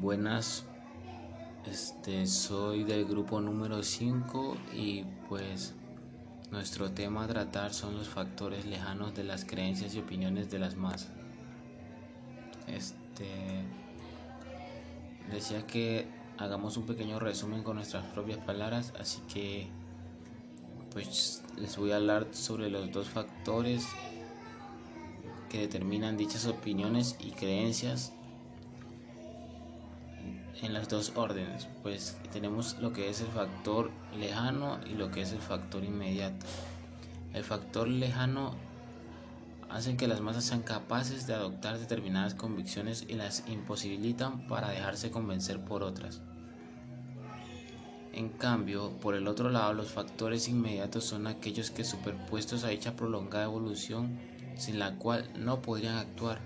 Buenas, este soy del grupo número 5 y pues nuestro tema a tratar son los factores lejanos de las creencias y opiniones de las masas. Este decía que hagamos un pequeño resumen con nuestras propias palabras, así que pues les voy a hablar sobre los dos factores que determinan dichas opiniones y creencias en las dos órdenes, pues tenemos lo que es el factor lejano y lo que es el factor inmediato. El factor lejano hace que las masas sean capaces de adoptar determinadas convicciones y las imposibilitan para dejarse convencer por otras. En cambio, por el otro lado, los factores inmediatos son aquellos que superpuestos a dicha prolongada evolución, sin la cual no podrían actuar,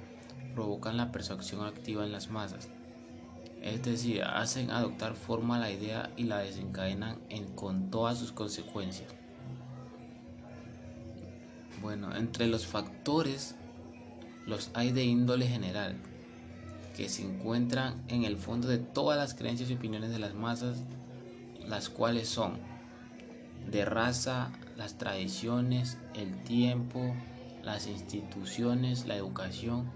provocan la persuasión activa en las masas es decir, hacen adoptar forma la idea y la desencadenan en, con todas sus consecuencias. Bueno, entre los factores los hay de índole general, que se encuentran en el fondo de todas las creencias y opiniones de las masas, las cuales son de raza, las tradiciones, el tiempo, las instituciones, la educación,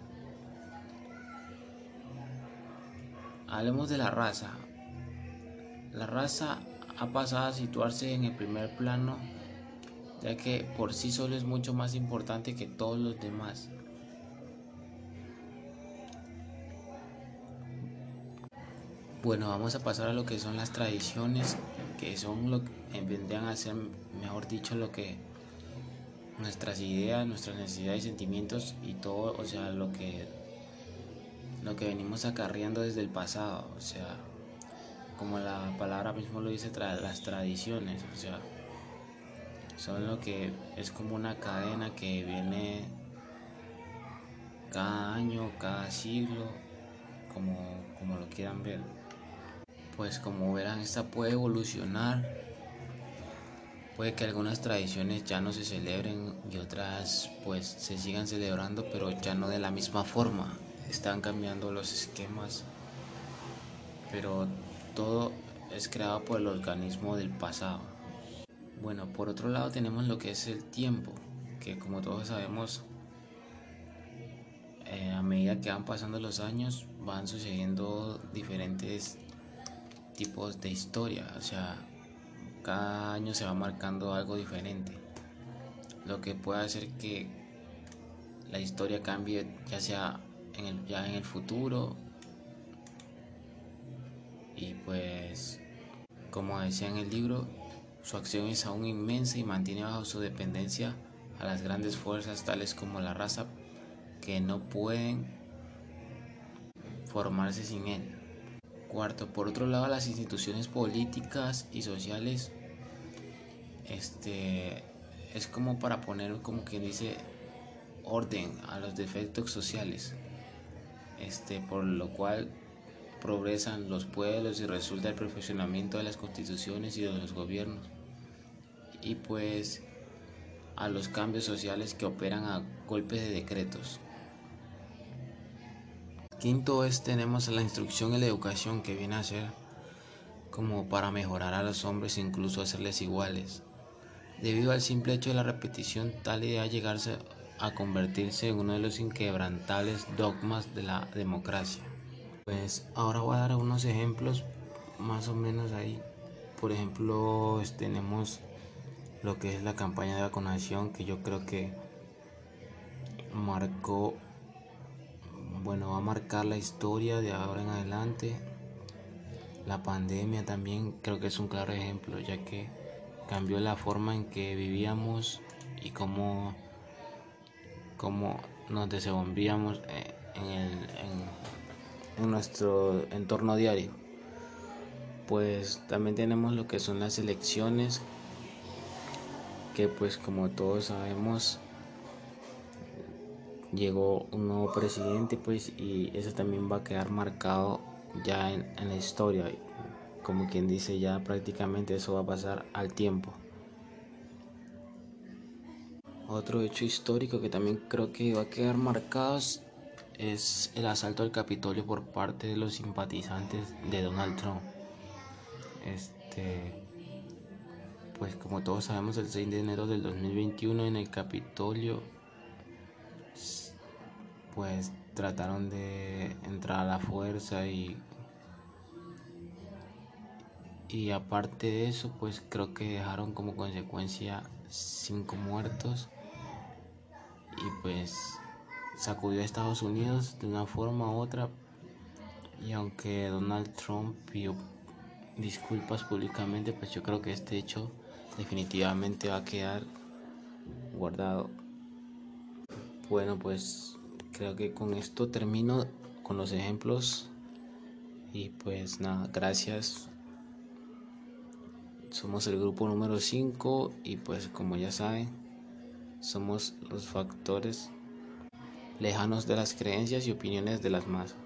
Hablemos de la raza. La raza ha pasado a situarse en el primer plano ya que por sí solo es mucho más importante que todos los demás. Bueno, vamos a pasar a lo que son las tradiciones, que son lo que vendrían a ser, mejor dicho, lo que nuestras ideas, nuestras necesidades y sentimientos y todo, o sea, lo que lo que venimos acarreando desde el pasado, o sea, como la palabra mismo lo dice, las tradiciones, o sea, son lo que es como una cadena que viene cada año, cada siglo, como, como lo quieran ver. Pues como verán, esta puede evolucionar, puede que algunas tradiciones ya no se celebren y otras pues se sigan celebrando, pero ya no de la misma forma están cambiando los esquemas, pero todo es creado por el organismo del pasado. Bueno, por otro lado tenemos lo que es el tiempo, que como todos sabemos, eh, a medida que van pasando los años van sucediendo diferentes tipos de historia, o sea, cada año se va marcando algo diferente, lo que puede hacer que la historia cambie ya sea ya en el futuro. Y pues, como decía en el libro, su acción es aún inmensa y mantiene bajo su dependencia a las grandes fuerzas tales como la raza que no pueden formarse sin él. Cuarto, por otro lado, las instituciones políticas y sociales este es como para poner como quien dice orden a los defectos sociales este, por lo cual progresan los pueblos y resulta el perfeccionamiento de las constituciones y de los gobiernos. Y pues a los cambios sociales que operan a golpes de decretos. Quinto es tenemos la instrucción y la educación que viene a ser como para mejorar a los hombres e incluso hacerles iguales. Debido al simple hecho de la repetición, tal idea llegarse a convertirse en uno de los inquebrantables dogmas de la democracia. Pues ahora voy a dar unos ejemplos más o menos ahí. Por ejemplo, tenemos lo que es la campaña de vacunación que yo creo que marcó, bueno, va a marcar la historia de ahora en adelante. La pandemia también creo que es un claro ejemplo, ya que cambió la forma en que vivíamos y cómo cómo nos desenvolvíamos eh, en, nuestro entorno diario. Pues también tenemos lo que son las elecciones, que pues como todos sabemos, llegó un nuevo presidente pues y eso también va a quedar marcado ya en, en la historia como quien dice ya prácticamente eso va a pasar al tiempo otro hecho histórico que también creo que va a quedar marcado es el asalto al Capitolio por parte de los simpatizantes de Donald Trump. Este, pues como todos sabemos, el 6 de enero del 2021 en el Capitolio, pues trataron de entrar a la fuerza y y aparte de eso, pues creo que dejaron como consecuencia cinco muertos y pues sacudió a Estados Unidos de una forma u otra y aunque Donald Trump pidió disculpas públicamente, pues yo creo que este hecho definitivamente va a quedar guardado. Bueno, pues creo que con esto termino con los ejemplos y pues nada, gracias. Somos el grupo número 5 y pues como ya saben, somos los factores lejanos de las creencias y opiniones de las masas.